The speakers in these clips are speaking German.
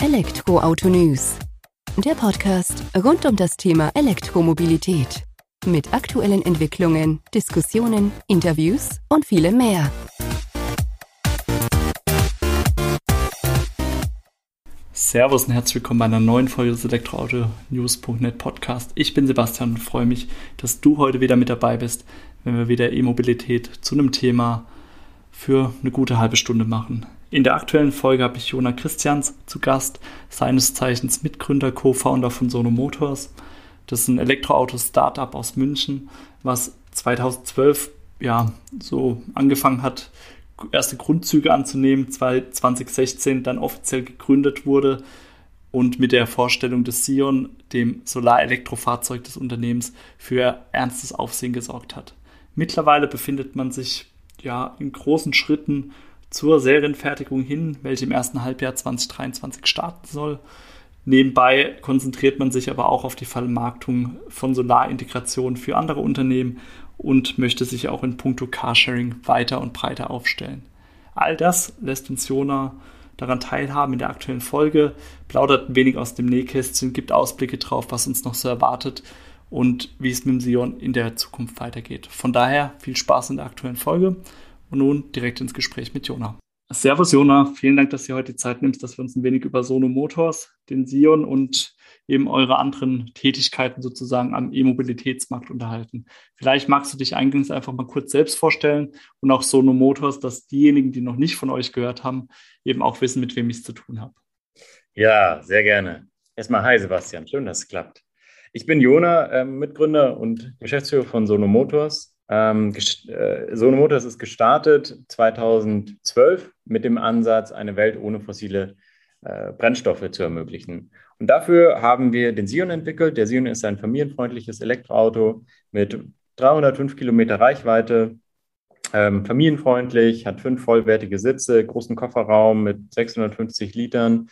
Elektroauto News. Der Podcast rund um das Thema Elektromobilität. Mit aktuellen Entwicklungen, Diskussionen, Interviews und vielem mehr. Servus und herzlich willkommen bei einer neuen Folge des Elektroauto-News.net Podcast. Ich bin Sebastian und freue mich, dass du heute wieder mit dabei bist, wenn wir wieder E-Mobilität zu einem Thema für eine gute halbe Stunde machen. In der aktuellen Folge habe ich Jona Christians zu Gast, seines Zeichens Mitgründer, Co-Founder von Sono Motors. Das ist ein Elektroauto-Startup aus München, was 2012 ja so angefangen hat, erste Grundzüge anzunehmen, 2016 dann offiziell gegründet wurde und mit der Vorstellung des Sion, dem Solar-Elektrofahrzeug des Unternehmens, für ernstes Aufsehen gesorgt hat. Mittlerweile befindet man sich ja in großen Schritten zur Serienfertigung hin, welche im ersten Halbjahr 2023 starten soll. Nebenbei konzentriert man sich aber auch auf die Vermarktung von Solarintegration für andere Unternehmen und möchte sich auch in puncto Carsharing weiter und breiter aufstellen. All das lässt uns Jona daran teilhaben in der aktuellen Folge, plaudert ein wenig aus dem Nähkästchen, gibt Ausblicke drauf, was uns noch so erwartet und wie es mit dem Sion in der Zukunft weitergeht. Von daher viel Spaß in der aktuellen Folge und nun direkt ins Gespräch mit Jona. Servus Jona, vielen Dank, dass du heute die Zeit nimmst, dass wir uns ein wenig über Sono Motors, den Sion und eben eure anderen Tätigkeiten sozusagen am E-Mobilitätsmarkt unterhalten. Vielleicht magst du dich eingangs einfach mal kurz selbst vorstellen und auch Sono Motors, dass diejenigen, die noch nicht von euch gehört haben, eben auch wissen, mit wem ich es zu tun habe. Ja, sehr gerne. Erstmal hi Sebastian, schön, dass es klappt. Ich bin Jona, äh, Mitgründer und Geschäftsführer von Sono Motors. Ähm, äh, Sono Motors ist gestartet 2012 mit dem Ansatz, eine Welt ohne fossile äh, Brennstoffe zu ermöglichen. Und dafür haben wir den Sion entwickelt. Der Sion ist ein familienfreundliches Elektroauto mit 305 Kilometer Reichweite, ähm, familienfreundlich, hat fünf vollwertige Sitze, großen Kofferraum mit 650 Litern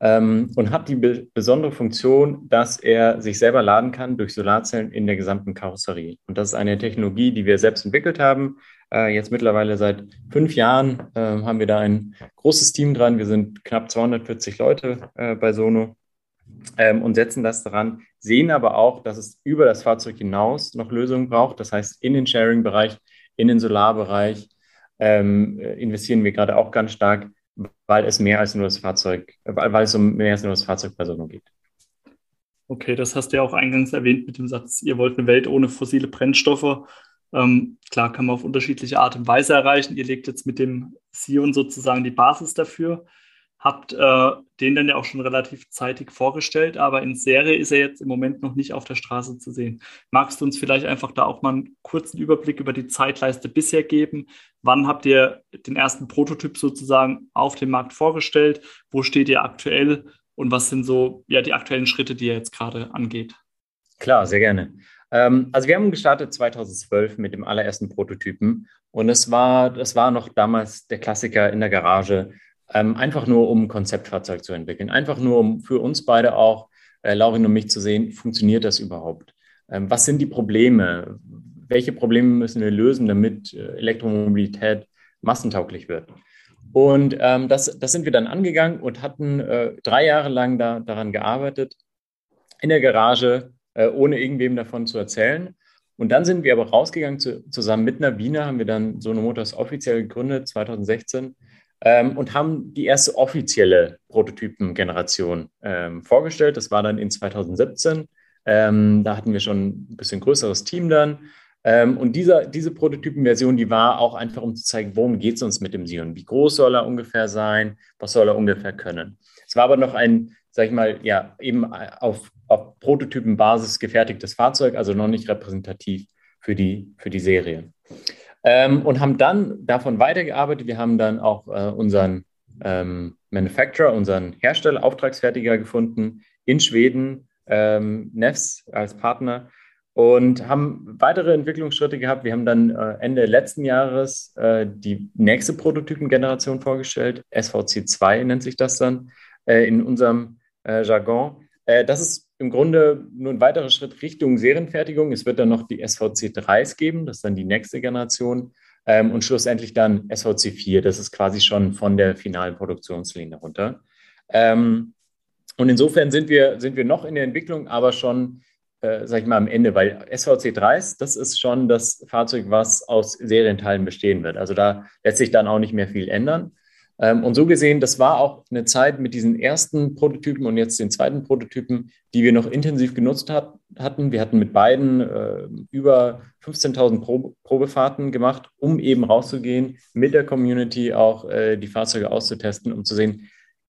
ähm, und hat die be besondere Funktion, dass er sich selber laden kann durch Solarzellen in der gesamten Karosserie. Und das ist eine Technologie, die wir selbst entwickelt haben. Äh, jetzt mittlerweile seit fünf Jahren äh, haben wir da ein großes Team dran. Wir sind knapp 240 Leute äh, bei Sono ähm, und setzen das daran, sehen aber auch, dass es über das Fahrzeug hinaus noch Lösungen braucht. Das heißt, in den Sharing-Bereich, in den Solarbereich ähm, investieren wir gerade auch ganz stark weil es mehr als nur das Fahrzeug, weil, es um mehr als nur das Fahrzeug Personen geht. Okay, das hast du ja auch eingangs erwähnt mit dem Satz, ihr wollt eine Welt ohne fossile Brennstoffe. Ähm, klar, kann man auf unterschiedliche Art und Weise erreichen. Ihr legt jetzt mit dem Sion sozusagen die Basis dafür habt äh, den dann ja auch schon relativ zeitig vorgestellt, aber in Serie ist er jetzt im Moment noch nicht auf der Straße zu sehen. Magst du uns vielleicht einfach da auch mal einen kurzen Überblick über die Zeitleiste bisher geben? Wann habt ihr den ersten Prototyp sozusagen auf dem Markt vorgestellt? Wo steht ihr aktuell? Und was sind so ja, die aktuellen Schritte, die ihr jetzt gerade angeht? Klar, sehr gerne. Ähm, also wir haben gestartet 2012 mit dem allerersten Prototypen und es war, das war noch damals der Klassiker in der Garage ähm, einfach nur um ein Konzeptfahrzeug zu entwickeln. Einfach nur um für uns beide auch, äh, Laurin und mich zu sehen, funktioniert das überhaupt? Ähm, was sind die Probleme? Welche Probleme müssen wir lösen, damit äh, Elektromobilität massentauglich wird? Und ähm, das, das sind wir dann angegangen und hatten äh, drei Jahre lang da, daran gearbeitet, in der Garage, äh, ohne irgendwem davon zu erzählen. Und dann sind wir aber rausgegangen, zu, zusammen mit einer Wiener, haben wir dann Sono Motors offiziell gegründet, 2016, ähm, und haben die erste offizielle Prototypengeneration ähm, vorgestellt. Das war dann in 2017. Ähm, da hatten wir schon ein bisschen größeres Team dann. Ähm, und dieser, diese Prototypenversion, die war auch einfach, um zu zeigen, worum geht es uns mit dem Sion? Wie groß soll er ungefähr sein? Was soll er ungefähr können? Es war aber noch ein, sag ich mal, ja, eben auf, auf Prototypenbasis gefertigtes Fahrzeug, also noch nicht repräsentativ für die, für die Serie ähm, und haben dann davon weitergearbeitet. Wir haben dann auch äh, unseren ähm, Manufacturer, unseren Hersteller, Auftragsfertiger gefunden in Schweden, ähm, Nefs als Partner und haben weitere Entwicklungsschritte gehabt. Wir haben dann äh, Ende letzten Jahres äh, die nächste Prototypengeneration vorgestellt. SVC2 nennt sich das dann äh, in unserem äh, Jargon. Äh, das ist im Grunde nur ein weiterer Schritt Richtung Serienfertigung. Es wird dann noch die SVC3s geben, das ist dann die nächste Generation. Ähm, und schlussendlich dann SVC4, das ist quasi schon von der finalen Produktionslinie runter. Ähm, Und insofern sind wir, sind wir noch in der Entwicklung, aber schon, äh, sag ich mal, am Ende, weil SVC3, das ist schon das Fahrzeug, was aus Serienteilen bestehen wird. Also da lässt sich dann auch nicht mehr viel ändern. Ähm, und so gesehen, das war auch eine Zeit mit diesen ersten Prototypen und jetzt den zweiten Prototypen, die wir noch intensiv genutzt hat, hatten. Wir hatten mit beiden äh, über 15.000 Probe, Probefahrten gemacht, um eben rauszugehen, mit der Community auch äh, die Fahrzeuge auszutesten, um zu sehen,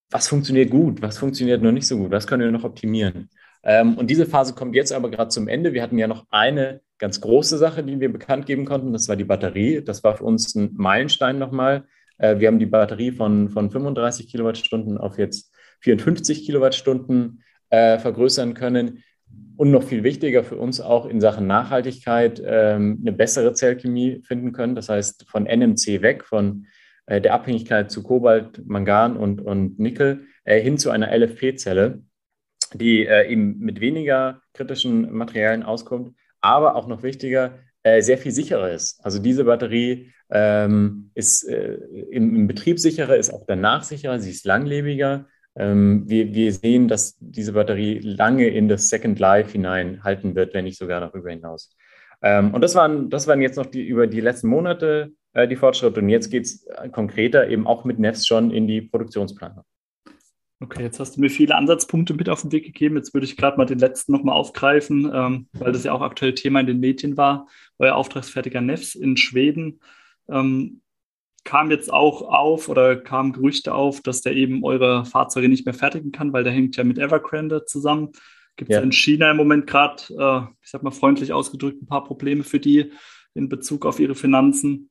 was funktioniert gut, was funktioniert noch nicht so gut, was können wir noch optimieren. Ähm, und diese Phase kommt jetzt aber gerade zum Ende. Wir hatten ja noch eine ganz große Sache, die wir bekannt geben konnten. Das war die Batterie. Das war für uns ein Meilenstein nochmal äh, wir haben die Batterie von, von 35 Kilowattstunden auf jetzt 54 Kilowattstunden äh, vergrößern können. Und noch viel wichtiger für uns auch in Sachen Nachhaltigkeit ähm, eine bessere Zellchemie finden können. Das heißt, von NMC weg, von äh, der Abhängigkeit zu Kobalt, Mangan und, und Nickel äh, hin zu einer LFP-Zelle, die äh, eben mit weniger kritischen Materialien auskommt, aber auch noch wichtiger, äh, sehr viel sicherer ist. Also diese Batterie ähm, ist äh, im, im, Betrieb sicherer, ist auch danach sicherer, sie ist langlebiger. Ähm, wir, wir sehen, dass diese Batterie lange in das Second Life hineinhalten wird, wenn nicht sogar darüber hinaus. Ähm, und das waren, das waren jetzt noch die, über die letzten Monate äh, die Fortschritte. Und jetzt geht es äh, konkreter eben auch mit Nefs schon in die Produktionsplanung. Okay, jetzt hast du mir viele Ansatzpunkte mit auf den Weg gegeben. Jetzt würde ich gerade mal den letzten nochmal aufgreifen, ähm, weil das ja auch aktuell Thema in den Medien war. Euer Auftragsfertiger Nefs in Schweden ähm, kam jetzt auch auf oder kamen Gerüchte auf, dass der eben eure Fahrzeuge nicht mehr fertigen kann, weil der hängt ja mit Evergrande zusammen. Gibt es ja. in China im Moment gerade, äh, ich sag mal freundlich ausgedrückt, ein paar Probleme für die in Bezug auf ihre Finanzen.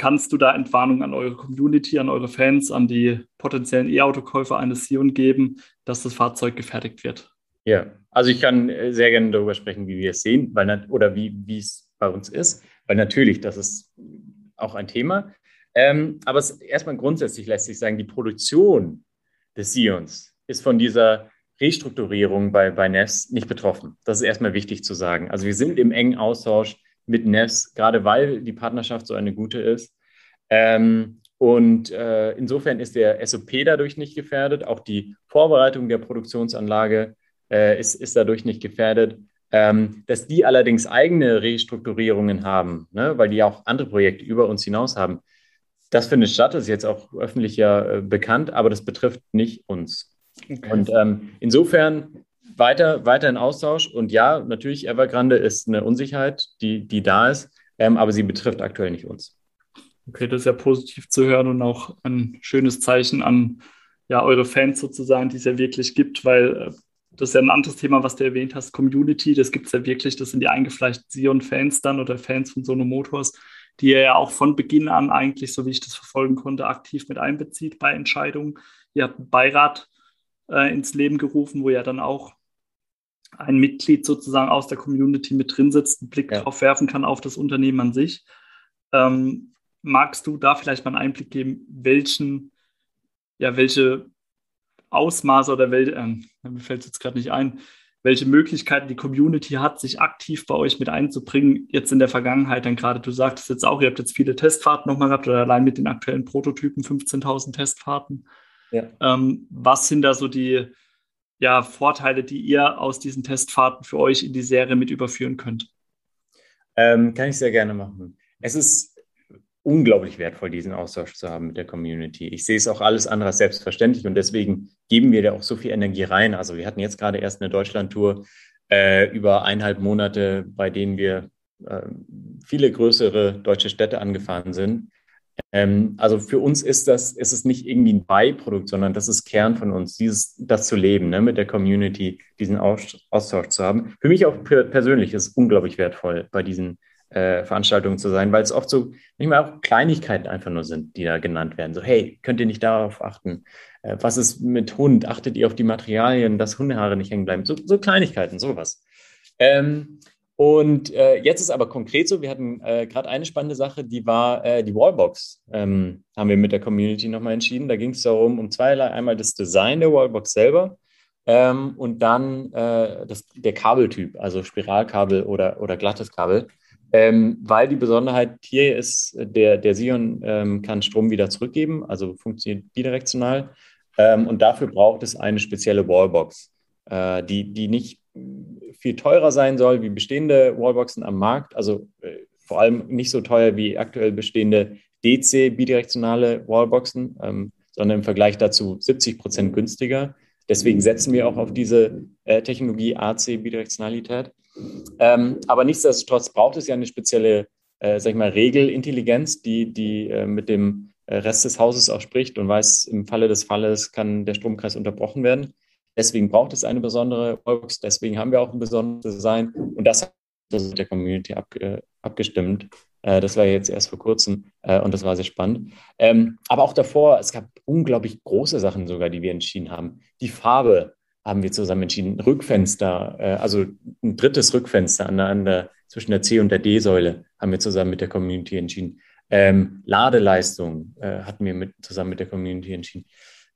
Kannst du da Entwarnung an eure Community, an eure Fans, an die potenziellen E-Autokäufer eines Sion geben, dass das Fahrzeug gefertigt wird? Ja, also ich kann äh, sehr gerne darüber sprechen, wie wir es sehen, weil, oder wie, es bei uns ist, weil natürlich, das ist auch ein Thema. Ähm, aber es, erstmal grundsätzlich lässt sich sagen, die Produktion des Sions ist von dieser Restrukturierung bei, bei NES nicht betroffen. Das ist erstmal wichtig zu sagen. Also wir sind im engen Austausch mit NES, gerade weil die Partnerschaft so eine gute ist. Ähm, und äh, insofern ist der SOP dadurch nicht gefährdet. Auch die Vorbereitung der Produktionsanlage äh, ist, ist dadurch nicht gefährdet. Ähm, dass die allerdings eigene Restrukturierungen haben, ne, weil die auch andere Projekte über uns hinaus haben, das findet statt, das ist jetzt auch öffentlich ja äh, bekannt, aber das betrifft nicht uns. Okay. Und ähm, insofern weiter, weiter in Austausch. Und ja, natürlich, Evergrande ist eine Unsicherheit, die, die da ist, ähm, aber sie betrifft aktuell nicht uns. Okay, das ist ja positiv zu hören und auch ein schönes Zeichen an ja, eure Fans sozusagen, die es ja wirklich gibt, weil äh, das ist ja ein anderes Thema, was du erwähnt hast, Community, das gibt es ja wirklich, das sind die eingefleischten Sion-Fans dann oder Fans von Sono Motors, die er ja auch von Beginn an eigentlich, so wie ich das verfolgen konnte, aktiv mit einbezieht bei Entscheidungen. Ihr habt einen Beirat äh, ins Leben gerufen, wo ja dann auch ein Mitglied sozusagen aus der Community mit drin sitzt, einen Blick ja. drauf werfen kann auf das Unternehmen an sich. Ähm, magst du da vielleicht mal einen Einblick geben, welchen, ja, welche Ausmaße oder welche, äh, mir fällt es jetzt gerade nicht ein, welche Möglichkeiten die Community hat, sich aktiv bei euch mit einzubringen, jetzt in der Vergangenheit, dann gerade du sagtest jetzt auch, ihr habt jetzt viele Testfahrten nochmal gehabt oder allein mit den aktuellen Prototypen 15.000 Testfahrten. Ja. Ähm, was sind da so die ja, Vorteile, die ihr aus diesen Testfahrten für euch in die Serie mit überführen könnt? Ähm, kann ich sehr gerne machen. Es ist unglaublich wertvoll, diesen Austausch zu haben mit der Community. Ich sehe es auch alles andere selbstverständlich und deswegen geben wir da auch so viel Energie rein. Also wir hatten jetzt gerade erst eine Deutschlandtour äh, über eineinhalb Monate, bei denen wir äh, viele größere deutsche Städte angefahren sind. Ähm, also für uns ist das, ist es nicht irgendwie ein Beiprodukt, sondern das ist Kern von uns, dieses, das zu leben, ne, mit der Community, diesen Austausch zu haben. Für mich auch persönlich ist es unglaublich wertvoll, bei diesen äh, Veranstaltungen zu sein, weil es oft so manchmal auch Kleinigkeiten einfach nur sind, die da genannt werden. So, hey, könnt ihr nicht darauf achten? Äh, was ist mit Hund? Achtet ihr auf die Materialien, dass Hundehaare nicht hängen bleiben? So, so Kleinigkeiten, sowas. Ähm, und äh, jetzt ist aber konkret so, wir hatten äh, gerade eine spannende Sache, die war äh, die Wallbox, ähm, haben wir mit der Community nochmal entschieden. Da ging es darum, um zweierlei. Einmal das Design der Wallbox selber ähm, und dann äh, das, der Kabeltyp, also Spiralkabel oder, oder glattes Kabel. Ähm, weil die Besonderheit hier ist, der, der Sion ähm, kann Strom wieder zurückgeben, also funktioniert bidirektional. Ähm, und dafür braucht es eine spezielle Wallbox, äh, die, die nicht viel teurer sein soll wie bestehende Wallboxen am Markt. Also äh, vor allem nicht so teuer wie aktuell bestehende DC bidirektionale Wallboxen, ähm, sondern im Vergleich dazu 70 Prozent günstiger. Deswegen setzen wir auch auf diese äh, Technologie AC Bidirektionalität. Ähm, aber nichtsdestotrotz braucht es ja eine spezielle, äh, sag ich mal, Regelintelligenz, die, die äh, mit dem äh, Rest des Hauses auch spricht und weiß, im Falle des Falles kann der Stromkreis unterbrochen werden. Deswegen braucht es eine besondere Wallbox, deswegen haben wir auch ein besonderes Design und das hat mit der Community ab, abgestimmt. Äh, das war jetzt erst vor kurzem äh, und das war sehr spannend. Ähm, aber auch davor, es gab unglaublich große Sachen sogar, die wir entschieden haben. Die Farbe haben wir zusammen entschieden. Rückfenster, äh, also ein drittes Rückfenster an der, an der, zwischen der C- und der D-Säule haben wir zusammen mit der Community entschieden. Ähm, Ladeleistung äh, hatten wir mit, zusammen mit der Community entschieden.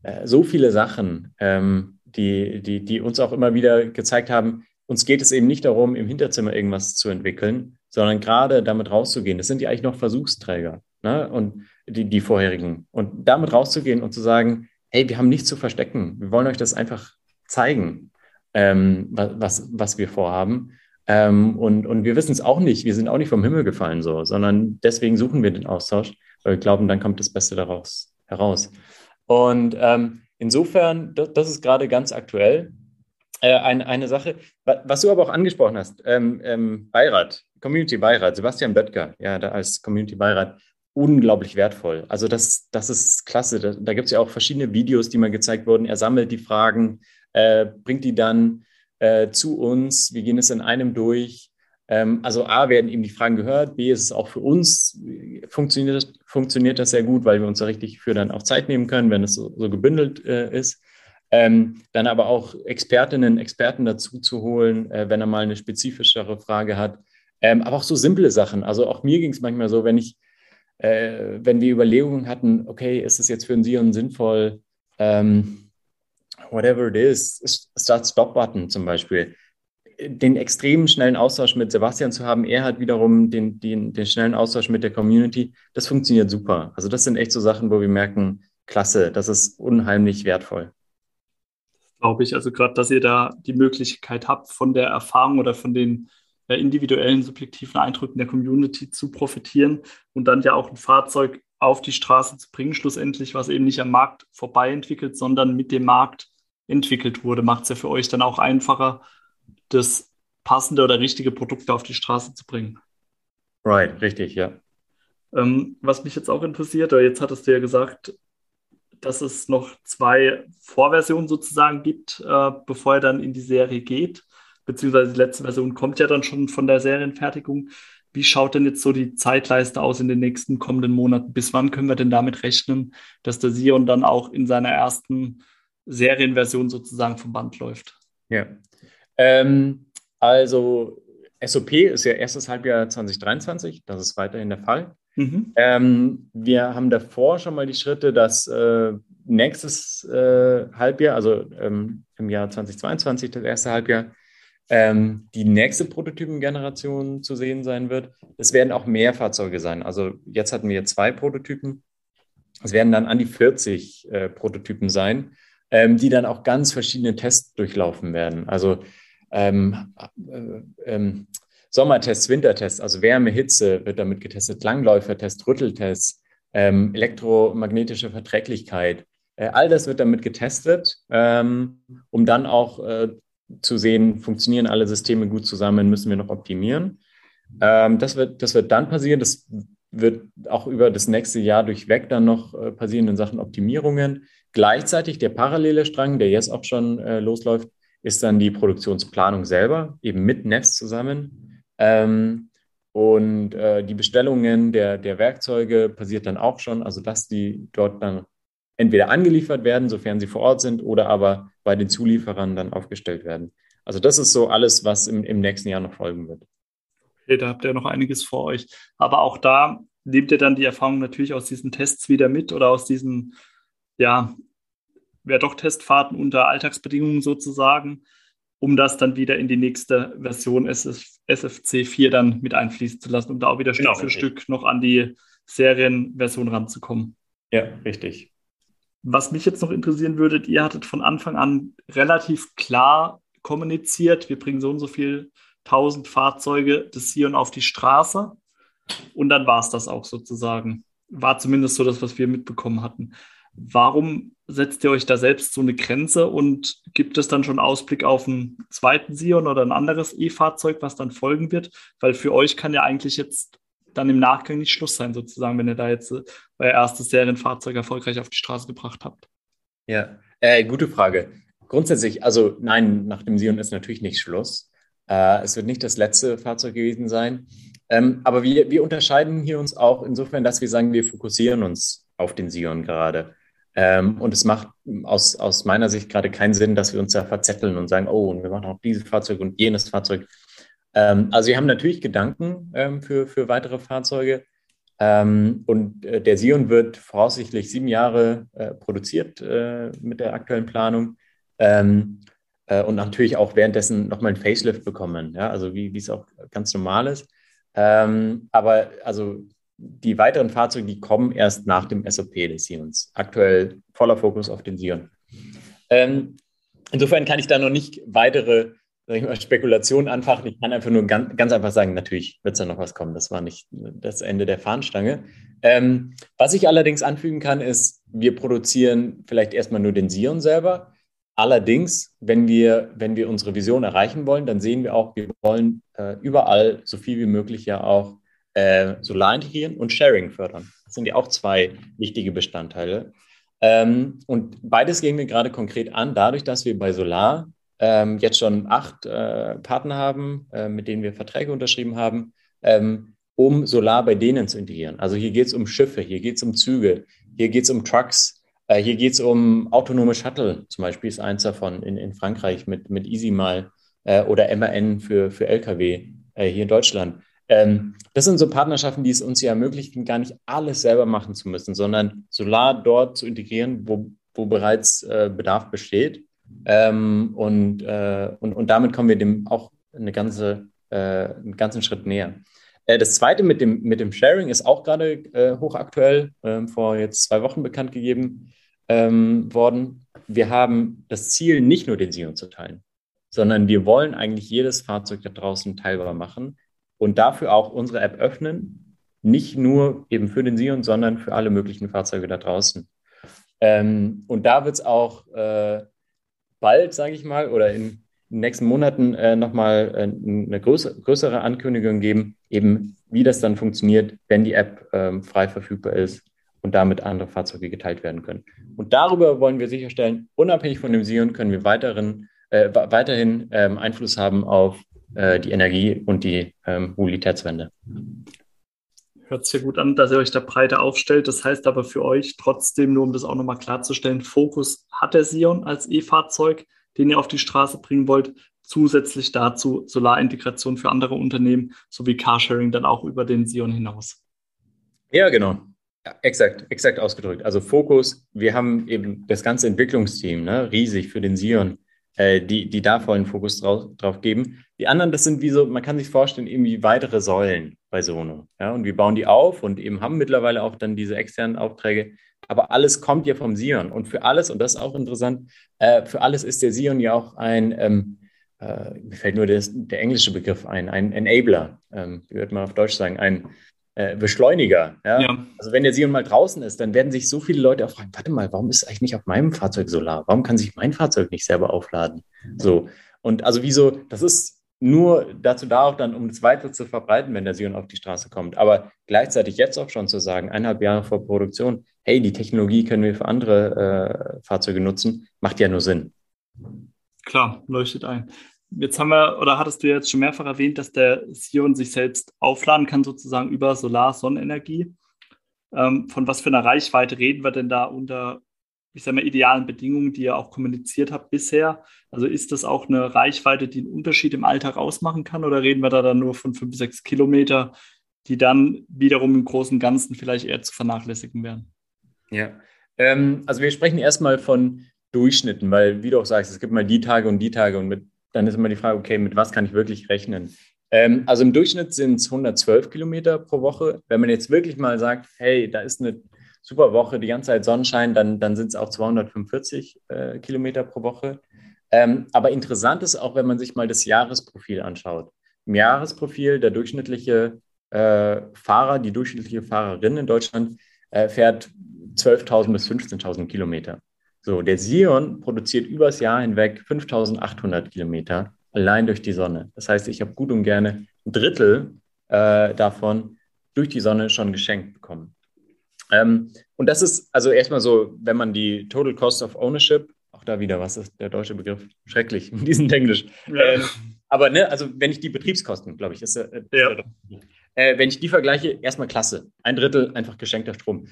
Äh, so viele Sachen, ähm, die, die, die uns auch immer wieder gezeigt haben, uns geht es eben nicht darum, im Hinterzimmer irgendwas zu entwickeln, sondern gerade damit rauszugehen. Das sind ja eigentlich noch Versuchsträger ne? und die, die vorherigen. Und damit rauszugehen und zu sagen, hey, wir haben nichts zu verstecken. Wir wollen euch das einfach zeigen, ähm, was, was wir vorhaben. Ähm, und, und wir wissen es auch nicht. Wir sind auch nicht vom Himmel gefallen so, sondern deswegen suchen wir den Austausch, weil wir glauben, dann kommt das Beste daraus heraus. Und ähm, insofern, das, das ist gerade ganz aktuell. Äh, eine, eine Sache, was du aber auch angesprochen hast, ähm, ähm, Beirat, Community Beirat, Sebastian Böttger, ja, da als Community Beirat, unglaublich wertvoll. Also das, das ist klasse. Da, da gibt es ja auch verschiedene Videos, die mal gezeigt wurden. Er sammelt die Fragen, äh, bringt die dann äh, zu uns. Wir gehen es in einem durch. Ähm, also A, werden eben die Fragen gehört. B, ist es auch für uns, funktioniert, funktioniert das sehr gut, weil wir uns da richtig für dann auch Zeit nehmen können, wenn es so, so gebündelt äh, ist. Ähm, dann aber auch Expertinnen, Experten dazu zu holen, äh, wenn er mal eine spezifischere Frage hat. Ähm, aber auch so simple Sachen. Also auch mir ging es manchmal so, wenn ich, äh, wenn wir Überlegungen hatten, okay, ist es jetzt für einen Sion sinnvoll, ähm, whatever it is, Start-Stop-Button zum Beispiel, den extremen schnellen Austausch mit Sebastian zu haben, er hat wiederum den, den, den schnellen Austausch mit der Community, das funktioniert super. Also das sind echt so Sachen, wo wir merken, klasse, das ist unheimlich wertvoll glaube ich. Also gerade, dass ihr da die Möglichkeit habt, von der Erfahrung oder von den äh, individuellen, subjektiven Eindrücken der Community zu profitieren und dann ja auch ein Fahrzeug auf die Straße zu bringen, schlussendlich, was eben nicht am Markt vorbei entwickelt, sondern mit dem Markt entwickelt wurde, macht es ja für euch dann auch einfacher, das passende oder richtige Produkt auf die Straße zu bringen. Right, richtig, ja. Ähm, was mich jetzt auch interessiert, oder jetzt hattest du ja gesagt, dass es noch zwei Vorversionen sozusagen gibt, äh, bevor er dann in die Serie geht. Beziehungsweise die letzte Version kommt ja dann schon von der Serienfertigung. Wie schaut denn jetzt so die Zeitleiste aus in den nächsten kommenden Monaten? Bis wann können wir denn damit rechnen, dass der Sion dann auch in seiner ersten Serienversion sozusagen vom Band läuft? Ja. Ähm, also SOP ist ja erstes Halbjahr 2023, das ist weiterhin der Fall. Mhm. Ähm, wir haben davor schon mal die Schritte, dass äh, nächstes äh, Halbjahr, also ähm, im Jahr 2022, das erste Halbjahr, ähm, die nächste Prototypengeneration zu sehen sein wird. Es werden auch mehr Fahrzeuge sein. Also jetzt hatten wir zwei Prototypen. Es werden dann an die 40 äh, Prototypen sein, ähm, die dann auch ganz verschiedene Tests durchlaufen werden. Also ähm, äh, ähm, Sommertests, Wintertests, also Wärme, Hitze wird damit getestet, Langläufertest, Rütteltest, ähm, elektromagnetische Verträglichkeit. Äh, all das wird damit getestet, ähm, um dann auch äh, zu sehen, funktionieren alle Systeme gut zusammen, müssen wir noch optimieren. Ähm, das, wird, das wird dann passieren. Das wird auch über das nächste Jahr durchweg dann noch äh, passieren in Sachen Optimierungen. Gleichzeitig der parallele Strang, der jetzt auch schon äh, losläuft, ist dann die Produktionsplanung selber, eben mit Nest zusammen. Ähm, und äh, die Bestellungen der, der Werkzeuge passiert dann auch schon, also dass die dort dann entweder angeliefert werden, sofern sie vor Ort sind, oder aber bei den Zulieferern dann aufgestellt werden. Also das ist so alles, was im, im nächsten Jahr noch folgen wird. Okay, da habt ihr noch einiges vor euch. Aber auch da nehmt ihr dann die Erfahrung natürlich aus diesen Tests wieder mit oder aus diesen, ja, wer doch Testfahrten unter Alltagsbedingungen sozusagen um das dann wieder in die nächste Version SF, SFC 4 dann mit einfließen zu lassen, um da auch wieder genau, Stück für richtig. Stück noch an die Serienversion ranzukommen. Ja, richtig. Was mich jetzt noch interessieren würde, ihr hattet von Anfang an relativ klar kommuniziert, wir bringen so und so viel tausend Fahrzeuge des Sion auf die Straße. Und dann war es das auch sozusagen. War zumindest so das, was wir mitbekommen hatten. Warum setzt ihr euch da selbst so eine Grenze und gibt es dann schon Ausblick auf einen zweiten Sion oder ein anderes E-Fahrzeug, was dann folgen wird? Weil für euch kann ja eigentlich jetzt dann im Nachgang nicht Schluss sein, sozusagen, wenn ihr da jetzt euer erstes Serienfahrzeug erfolgreich auf die Straße gebracht habt. Ja, äh, gute Frage. Grundsätzlich, also nein, nach dem Sion ist natürlich nicht Schluss. Äh, es wird nicht das letzte Fahrzeug gewesen sein. Ähm, aber wir, wir unterscheiden hier uns auch insofern, dass wir sagen, wir fokussieren uns auf den Sion gerade. Ähm, und es macht aus, aus meiner Sicht gerade keinen Sinn, dass wir uns da verzetteln und sagen, oh, und wir machen auch dieses Fahrzeug und jenes Fahrzeug. Ähm, also wir haben natürlich Gedanken ähm, für, für weitere Fahrzeuge. Ähm, und äh, der Sion wird voraussichtlich sieben Jahre äh, produziert äh, mit der aktuellen Planung. Ähm, äh, und natürlich auch währenddessen nochmal ein Facelift bekommen, ja, also wie es auch ganz normal ist. Ähm, aber also die weiteren Fahrzeuge, die kommen erst nach dem SOP des Sions. Aktuell voller Fokus auf den Sion. Ähm, insofern kann ich da noch nicht weitere mal, Spekulationen anfachen. Ich kann einfach nur ganz, ganz einfach sagen, natürlich wird da noch was kommen. Das war nicht das Ende der Fahnenstange. Ähm, was ich allerdings anfügen kann, ist, wir produzieren vielleicht erstmal nur den Sion selber. Allerdings, wenn wir, wenn wir unsere Vision erreichen wollen, dann sehen wir auch, wir wollen äh, überall so viel wie möglich ja auch äh, Solar integrieren und Sharing fördern. Das sind ja auch zwei wichtige Bestandteile. Ähm, und beides gehen wir gerade konkret an, dadurch, dass wir bei Solar ähm, jetzt schon acht äh, Partner haben, äh, mit denen wir Verträge unterschrieben haben, ähm, um Solar bei denen zu integrieren. Also hier geht es um Schiffe, hier geht es um Züge, hier geht es um Trucks, äh, hier geht es um autonome Shuttle, zum Beispiel ist eins davon in, in Frankreich mit, mit EasyMal äh, oder MAN für, für Lkw äh, hier in Deutschland. Ähm, das sind so Partnerschaften, die es uns ja ermöglichen, gar nicht alles selber machen zu müssen, sondern Solar dort zu integrieren, wo, wo bereits äh, Bedarf besteht. Ähm, und, äh, und, und damit kommen wir dem auch eine ganze, äh, einen ganzen Schritt näher. Äh, das zweite mit dem, mit dem Sharing ist auch gerade äh, hochaktuell, ähm, vor jetzt zwei Wochen bekannt gegeben ähm, worden. Wir haben das Ziel, nicht nur den Sion zu teilen, sondern wir wollen eigentlich jedes Fahrzeug da draußen teilbar machen und dafür auch unsere App öffnen, nicht nur eben für den Sion, sondern für alle möglichen Fahrzeuge da draußen. Ähm, und da wird es auch äh, bald, sage ich mal, oder in den nächsten Monaten äh, nochmal äh, eine größere, Ankündigung geben, eben wie das dann funktioniert, wenn die App ähm, frei verfügbar ist und damit andere Fahrzeuge geteilt werden können. Und darüber wollen wir sicherstellen, unabhängig von dem Sion können wir weiteren, äh, weiterhin ähm, Einfluss haben auf äh, die Energie und die ähm, Mobilitätswende. Hört sich gut an, dass ihr euch da breiter aufstellt. Das heißt aber für euch trotzdem, nur um das auch nochmal klarzustellen, Fokus hat der Sion als E-Fahrzeug, den ihr auf die Straße bringen wollt. Zusätzlich dazu Solarintegration für andere Unternehmen sowie Carsharing dann auch über den Sion hinaus. Ja, genau. Ja, exakt, exakt ausgedrückt. Also Fokus, wir haben eben das ganze Entwicklungsteam, ne, riesig für den Sion, äh, die, die da vollen Fokus drauf, drauf geben. Die anderen, das sind wie so, man kann sich vorstellen, irgendwie weitere Säulen bei Sono. Ja, und wir bauen die auf und eben haben mittlerweile auch dann diese externen Aufträge. Aber alles kommt ja vom Sion. Und für alles, und das ist auch interessant, äh, für alles ist der Sion ja auch ein, ähm, äh, mir fällt nur das, der englische Begriff ein, ein Enabler, ähm, wie würde man auf Deutsch sagen, ein äh, Beschleuniger. Ja? ja? Also wenn der Sion mal draußen ist, dann werden sich so viele Leute auch fragen, warte mal, warum ist eigentlich nicht auf meinem Fahrzeug Solar? Warum kann sich mein Fahrzeug nicht selber aufladen? So. Und also wieso, das ist nur dazu da auch dann, um es weiter zu verbreiten, wenn der Sion auf die Straße kommt. Aber gleichzeitig jetzt auch schon zu sagen, eineinhalb Jahre vor Produktion, hey, die Technologie können wir für andere äh, Fahrzeuge nutzen, macht ja nur Sinn. Klar, leuchtet ein. Jetzt haben wir, oder hattest du jetzt schon mehrfach erwähnt, dass der Sion sich selbst aufladen kann, sozusagen über Solar-Sonnenenergie. Ähm, von was für einer Reichweite reden wir denn da unter, ich sage mal, idealen Bedingungen, die ihr auch kommuniziert habt bisher? Also ist das auch eine Reichweite, die einen Unterschied im Alltag ausmachen kann oder reden wir da dann nur von fünf, sechs Kilometer, die dann wiederum im Großen und Ganzen vielleicht eher zu vernachlässigen wären? Ja, ähm, also wir sprechen erstmal von Durchschnitten, weil, wie du auch sagst, es gibt mal die Tage und die Tage und mit dann ist immer die Frage, okay, mit was kann ich wirklich rechnen? Ähm, also im Durchschnitt sind es 112 Kilometer pro Woche. Wenn man jetzt wirklich mal sagt, hey, da ist eine super Woche, die ganze Zeit Sonnenschein, dann, dann sind es auch 245 äh, Kilometer pro Woche. Ähm, aber interessant ist auch, wenn man sich mal das Jahresprofil anschaut. Im Jahresprofil der durchschnittliche äh, Fahrer, die durchschnittliche Fahrerin in Deutschland äh, fährt 12.000 bis 15.000 Kilometer. So, der Sion produziert übers Jahr hinweg 5.800 Kilometer allein durch die Sonne. Das heißt, ich habe gut und gerne ein Drittel äh, davon durch die Sonne schon geschenkt bekommen. Ähm, und das ist also erstmal so, wenn man die Total Cost of Ownership, auch da wieder, was ist der deutsche Begriff? Schrecklich, in diesem Englisch. Ja. Ähm, aber ne, also wenn ich die Betriebskosten, glaube ich, ist, äh, ja. äh, wenn ich die vergleiche, erstmal klasse. Ein Drittel einfach geschenkter Strom.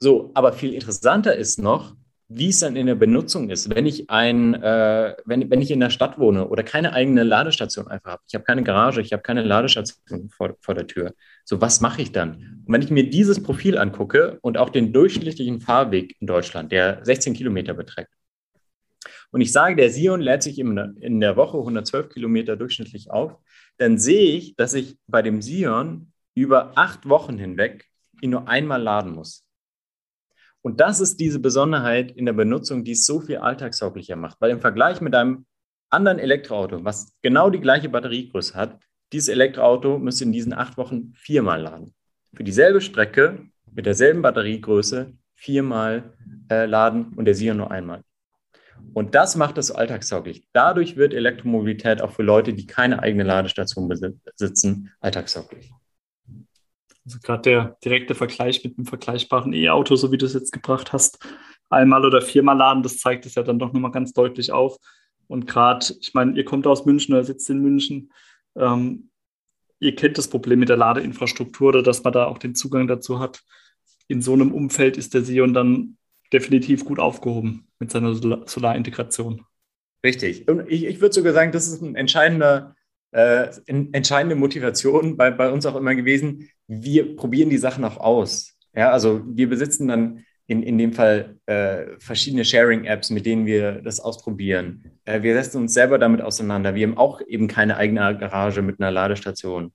So, aber viel interessanter ist noch, wie es dann in der Benutzung ist, wenn ich ein, äh, wenn, wenn ich in der Stadt wohne oder keine eigene Ladestation einfach habe. Ich habe keine Garage, ich habe keine Ladestation vor, vor der Tür. So, was mache ich dann? Und wenn ich mir dieses Profil angucke und auch den durchschnittlichen Fahrweg in Deutschland, der 16 Kilometer beträgt, und ich sage, der Sion lädt sich in der Woche 112 Kilometer durchschnittlich auf, dann sehe ich, dass ich bei dem Sion über acht Wochen hinweg ihn nur einmal laden muss. Und das ist diese Besonderheit in der Benutzung, die es so viel alltagstauglicher macht. Weil im Vergleich mit einem anderen Elektroauto, was genau die gleiche Batteriegröße hat, dieses Elektroauto müsste in diesen acht Wochen viermal laden. Für dieselbe Strecke mit derselben Batteriegröße viermal äh, laden und der Sion nur einmal. Und das macht es alltagstauglich. Dadurch wird Elektromobilität auch für Leute, die keine eigene Ladestation besitzen, alltagstauglich. Also gerade der direkte Vergleich mit einem vergleichbaren E-Auto, so wie du es jetzt gebracht hast, einmal oder viermal laden, das zeigt es ja dann doch nochmal ganz deutlich auf. Und gerade, ich meine, ihr kommt aus München oder sitzt in München, ähm, ihr kennt das Problem mit der Ladeinfrastruktur oder dass man da auch den Zugang dazu hat. In so einem Umfeld ist der Sion dann definitiv gut aufgehoben mit seiner Solarintegration. Richtig. Und ich, ich würde sogar sagen, das ist ein entscheidender äh, entscheidende Motivation bei, bei uns auch immer gewesen, wir probieren die Sachen auch aus. Ja, also wir besitzen dann in, in dem Fall äh, verschiedene Sharing-Apps, mit denen wir das ausprobieren. Äh, wir setzen uns selber damit auseinander. Wir haben auch eben keine eigene Garage mit einer Ladestation.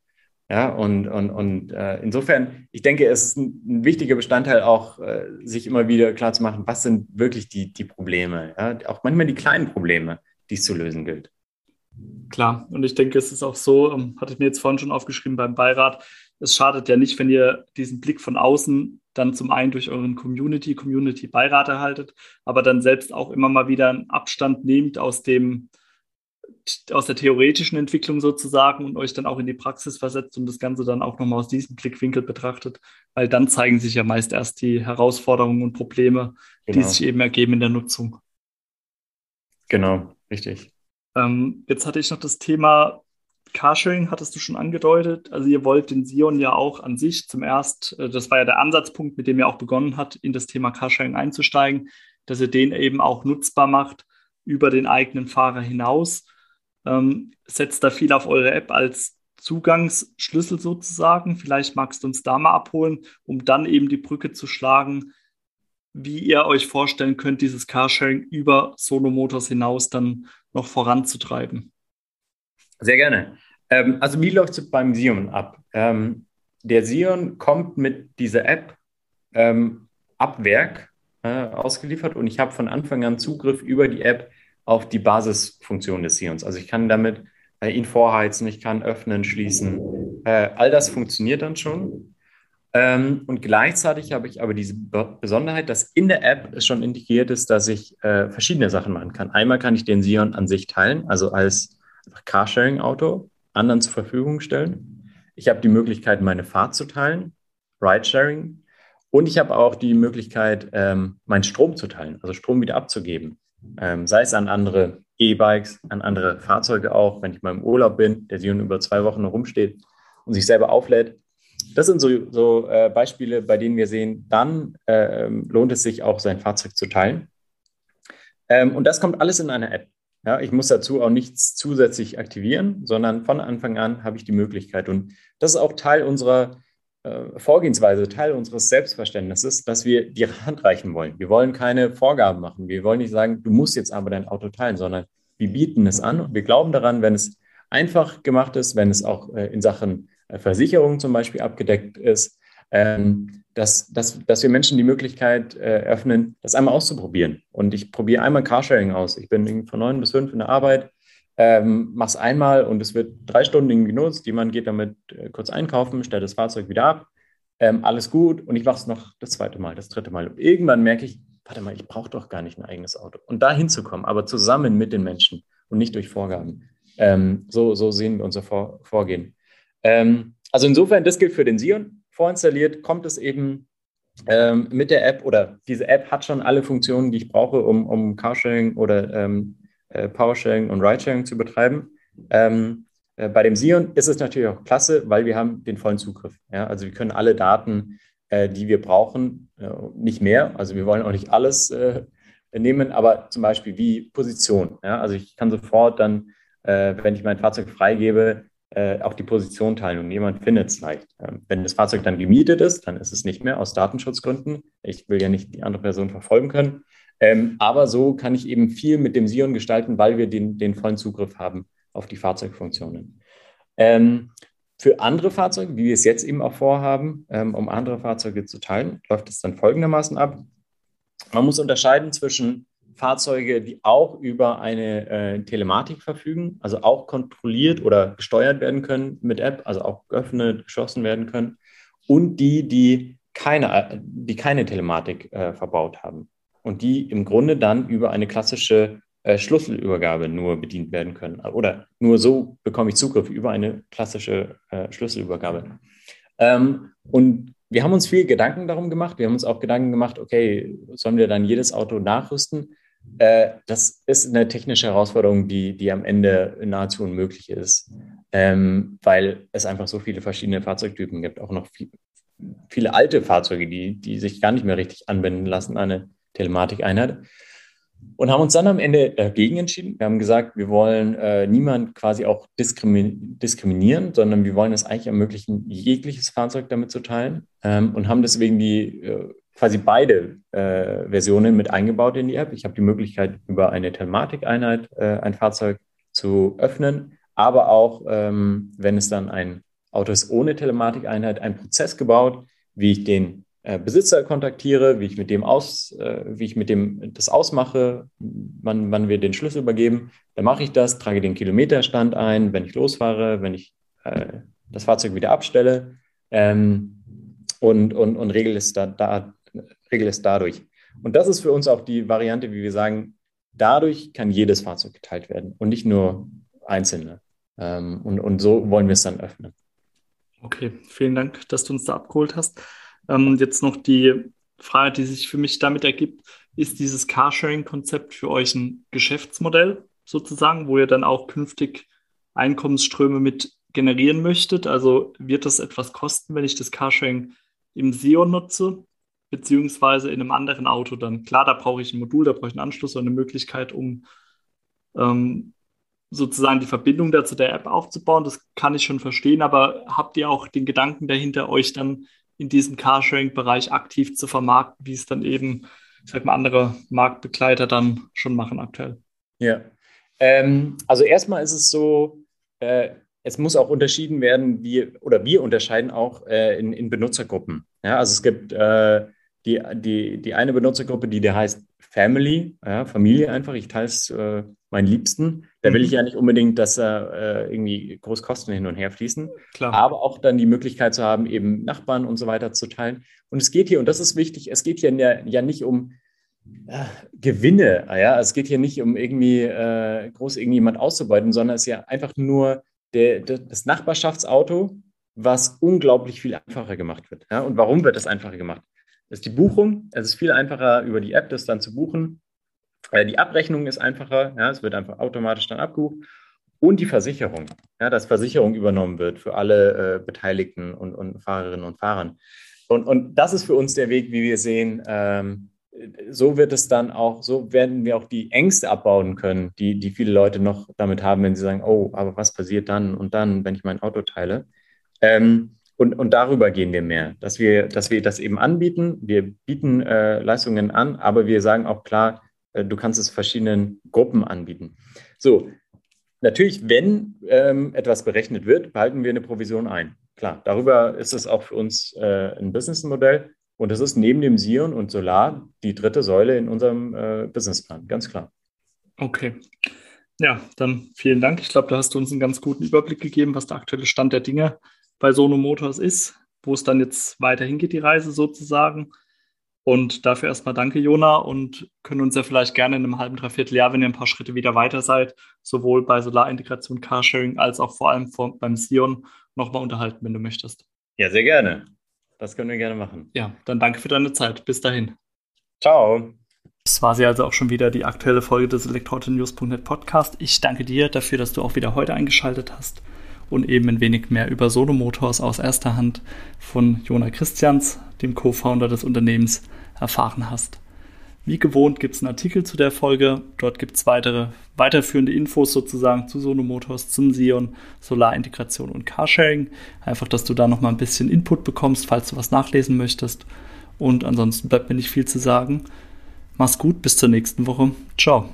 Ja, und, und, und äh, insofern, ich denke, es ist ein, ein wichtiger Bestandteil auch, äh, sich immer wieder klar zu machen, was sind wirklich die, die Probleme, ja? auch manchmal die kleinen Probleme, die es zu lösen gilt. Klar, und ich denke, es ist auch so, ähm, hatte ich mir jetzt vorhin schon aufgeschrieben beim Beirat, es schadet ja nicht, wenn ihr diesen Blick von außen dann zum einen durch euren Community, Community-Beirat erhaltet, aber dann selbst auch immer mal wieder einen Abstand nehmt aus dem, aus der theoretischen Entwicklung sozusagen und euch dann auch in die Praxis versetzt und das Ganze dann auch nochmal aus diesem Blickwinkel betrachtet, weil dann zeigen sich ja meist erst die Herausforderungen und Probleme, genau. die sich eben ergeben in der Nutzung. Genau, richtig. Ähm, jetzt hatte ich noch das Thema Carsharing, hattest du schon angedeutet. Also ihr wollt den Sion ja auch an sich zum erst, äh, das war ja der Ansatzpunkt, mit dem ihr auch begonnen hat, in das Thema Carsharing einzusteigen, dass ihr den eben auch nutzbar macht über den eigenen Fahrer hinaus. Ähm, setzt da viel auf eure App als Zugangsschlüssel sozusagen. Vielleicht magst du uns da mal abholen, um dann eben die Brücke zu schlagen, wie ihr euch vorstellen könnt, dieses Carsharing über Solo Motors hinaus dann noch voranzutreiben. Sehr gerne. Ähm, also wie läuft es beim Sion ab? Ähm, der Sion kommt mit dieser App ähm, ab Werk äh, ausgeliefert und ich habe von Anfang an Zugriff über die App auf die Basisfunktion des Sions. Also ich kann damit äh, ihn vorheizen, ich kann öffnen, schließen. Äh, all das funktioniert dann schon. Ähm, und gleichzeitig habe ich aber diese Besonderheit, dass in der App es schon integriert ist, dass ich äh, verschiedene Sachen machen kann. Einmal kann ich den Sion an sich teilen, also als Carsharing-Auto anderen zur Verfügung stellen. Ich habe die Möglichkeit, meine Fahrt zu teilen, Ridesharing. Und ich habe auch die Möglichkeit, ähm, meinen Strom zu teilen, also Strom wieder abzugeben. Ähm, sei es an andere E-Bikes, an andere Fahrzeuge auch, wenn ich mal im Urlaub bin, der Sion über zwei Wochen rumsteht und sich selber auflädt, das sind so, so äh, Beispiele, bei denen wir sehen, dann äh, lohnt es sich auch, sein Fahrzeug zu teilen. Ähm, und das kommt alles in einer App. Ja, ich muss dazu auch nichts zusätzlich aktivieren, sondern von Anfang an habe ich die Möglichkeit. Und das ist auch Teil unserer äh, Vorgehensweise, Teil unseres Selbstverständnisses, dass wir die Hand reichen wollen. Wir wollen keine Vorgaben machen. Wir wollen nicht sagen, du musst jetzt aber dein Auto teilen, sondern wir bieten es an und wir glauben daran, wenn es einfach gemacht ist, wenn es auch äh, in Sachen Versicherung zum Beispiel abgedeckt ist, ähm, dass, dass, dass wir Menschen die Möglichkeit äh, öffnen, das einmal auszuprobieren. Und ich probiere einmal Carsharing aus. Ich bin von neun bis fünf in der Arbeit, ähm, es einmal und es wird drei Stunden genutzt. Jemand geht damit äh, kurz einkaufen, stellt das Fahrzeug wieder ab. Ähm, alles gut und ich mache es noch das zweite Mal, das dritte Mal. Und irgendwann merke ich, warte mal, ich brauche doch gar nicht ein eigenes Auto. Und da hinzukommen, aber zusammen mit den Menschen und nicht durch Vorgaben. Ähm, so, so sehen wir unser Vor Vorgehen. Ähm, also insofern, das gilt für den Sion. Vorinstalliert kommt es eben ähm, mit der App oder diese App hat schon alle Funktionen, die ich brauche, um, um Carsharing oder ähm, äh, Powersharing und Ridesharing zu betreiben. Ähm, äh, bei dem Sion ist es natürlich auch klasse, weil wir haben den vollen Zugriff. Ja? Also wir können alle Daten, äh, die wir brauchen, äh, nicht mehr. Also wir wollen auch nicht alles äh, nehmen, aber zum Beispiel wie Position. Ja? Also ich kann sofort dann, äh, wenn ich mein Fahrzeug freigebe, äh, auch die Position teilen und jemand findet es leicht. Ähm, wenn das Fahrzeug dann gemietet ist, dann ist es nicht mehr aus Datenschutzgründen. Ich will ja nicht die andere Person verfolgen können. Ähm, aber so kann ich eben viel mit dem Sion gestalten, weil wir den, den vollen Zugriff haben auf die Fahrzeugfunktionen. Ähm, für andere Fahrzeuge, wie wir es jetzt eben auch vorhaben, ähm, um andere Fahrzeuge zu teilen, läuft es dann folgendermaßen ab. Man muss unterscheiden zwischen Fahrzeuge, die auch über eine äh, Telematik verfügen, also auch kontrolliert oder gesteuert werden können mit App, also auch geöffnet, geschlossen werden können, und die, die keine, die keine Telematik äh, verbaut haben und die im Grunde dann über eine klassische äh, Schlüsselübergabe nur bedient werden können. Oder nur so bekomme ich Zugriff über eine klassische äh, Schlüsselübergabe. Ähm, und wir haben uns viel Gedanken darum gemacht. Wir haben uns auch Gedanken gemacht, okay, sollen wir dann jedes Auto nachrüsten? Äh, das ist eine technische Herausforderung, die, die am Ende nahezu unmöglich ist, ähm, weil es einfach so viele verschiedene Fahrzeugtypen gibt, auch noch viel, viele alte Fahrzeuge, die, die sich gar nicht mehr richtig anwenden lassen, eine Telematikeinheit. Und haben uns dann am Ende dagegen entschieden. Wir haben gesagt, wir wollen äh, niemand quasi auch diskrimi diskriminieren, sondern wir wollen es eigentlich ermöglichen, jegliches Fahrzeug damit zu teilen ähm, und haben deswegen die äh, quasi beide äh, Versionen mit eingebaut in die App. Ich habe die Möglichkeit, über eine Telematikeinheit äh, ein Fahrzeug zu öffnen, aber auch, ähm, wenn es dann ein Auto ist ohne Telematikeinheit, einen Prozess gebaut, wie ich den äh, Besitzer kontaktiere, wie ich mit dem aus, äh, wie ich mit dem das ausmache, wann, wann wir den Schlüssel übergeben. Dann mache ich das, trage den Kilometerstand ein, wenn ich losfahre, wenn ich äh, das Fahrzeug wieder abstelle ähm, und, und, und regle es da, da, regel es dadurch. Und das ist für uns auch die Variante, wie wir sagen, dadurch kann jedes Fahrzeug geteilt werden und nicht nur einzelne. Ähm, und, und so wollen wir es dann öffnen. Okay, vielen Dank, dass du uns da abgeholt hast. Ähm, jetzt noch die Frage, die sich für mich damit ergibt, ist dieses Carsharing-Konzept für euch ein Geschäftsmodell sozusagen, wo ihr dann auch künftig Einkommensströme mit generieren möchtet? Also wird das etwas kosten, wenn ich das Carsharing im SEO nutze? Beziehungsweise in einem anderen Auto dann. Klar, da brauche ich ein Modul, da brauche ich einen Anschluss oder eine Möglichkeit, um ähm, sozusagen die Verbindung dazu der App aufzubauen. Das kann ich schon verstehen, aber habt ihr auch den Gedanken dahinter, euch dann in diesem Carsharing-Bereich aktiv zu vermarkten, wie es dann eben, ich sag mal, andere Marktbegleiter dann schon machen aktuell? Ja, ähm, also erstmal ist es so, äh, es muss auch unterschieden werden, wie, oder wir unterscheiden auch äh, in, in Benutzergruppen. Ja, also es gibt äh, die, die, die eine Benutzergruppe, die der heißt Family, ja, Familie einfach, ich teile es äh, meinen Liebsten. Da will ich mhm. ja nicht unbedingt, dass da äh, irgendwie Großkosten hin und her fließen. Klar. Aber auch dann die Möglichkeit zu haben, eben Nachbarn und so weiter zu teilen. Und es geht hier, und das ist wichtig, es geht hier ja, ja nicht um äh, Gewinne, ja, es geht hier nicht um irgendwie äh, groß irgendjemand auszubeuten, sondern es ist ja einfach nur der, der, das Nachbarschaftsauto, was unglaublich viel einfacher gemacht wird. Ja? Und warum wird das einfacher gemacht? Ist die Buchung. Es ist viel einfacher, über die App das dann zu buchen. Äh, die Abrechnung ist einfacher. Ja? Es wird einfach automatisch dann abgebucht. Und die Versicherung, ja, dass Versicherung übernommen wird für alle äh, Beteiligten und, und, Fahrerinnen und Fahrer. Und, und das ist für uns der Weg, wie wir sehen, ähm, so wird es dann auch, so werden wir auch die Ängste abbauen können, die, die viele Leute noch damit haben, wenn sie sagen, oh, aber was passiert dann und dann, wenn ich mein Auto teile? Ähm, und, und darüber gehen wir mehr, dass wir, dass wir das eben anbieten. Wir bieten äh, Leistungen an, aber wir sagen auch klar, äh, du kannst es verschiedenen Gruppen anbieten. So, natürlich, wenn ähm, etwas berechnet wird, behalten wir eine Provision ein. klar, darüber ist es auch für uns äh, ein Businessmodell. Und es ist neben dem Sion und Solar die dritte Säule in unserem äh, Businessplan, ganz klar. Okay. Ja, dann vielen Dank. Ich glaube, da hast du uns einen ganz guten Überblick gegeben, was der aktuelle Stand der Dinge bei Sono Motors ist, wo es dann jetzt weiterhin geht, die Reise sozusagen. Und dafür erstmal danke, Jona, und können uns ja vielleicht gerne in einem halben, dreiviertel Jahr, wenn ihr ein paar Schritte wieder weiter seid, sowohl bei Solarintegration, Carsharing als auch vor allem vor, beim Sion nochmal unterhalten, wenn du möchtest. Ja, sehr gerne. Das können wir gerne machen. Ja, dann danke für deine Zeit. Bis dahin. Ciao. Das war sie also auch schon wieder die aktuelle Folge des Elektroauto-News.net Podcast. Ich danke dir dafür, dass du auch wieder heute eingeschaltet hast und eben ein wenig mehr über Solo Motors aus erster Hand von Jona Christians, dem Co-Founder des Unternehmens, erfahren hast. Wie gewohnt gibt es einen Artikel zu der Folge. Dort gibt es weitere, weiterführende Infos sozusagen zu Sono Motors, zum Sion, Solarintegration und Carsharing. Einfach, dass du da nochmal ein bisschen Input bekommst, falls du was nachlesen möchtest. Und ansonsten bleibt mir nicht viel zu sagen. Mach's gut, bis zur nächsten Woche. Ciao.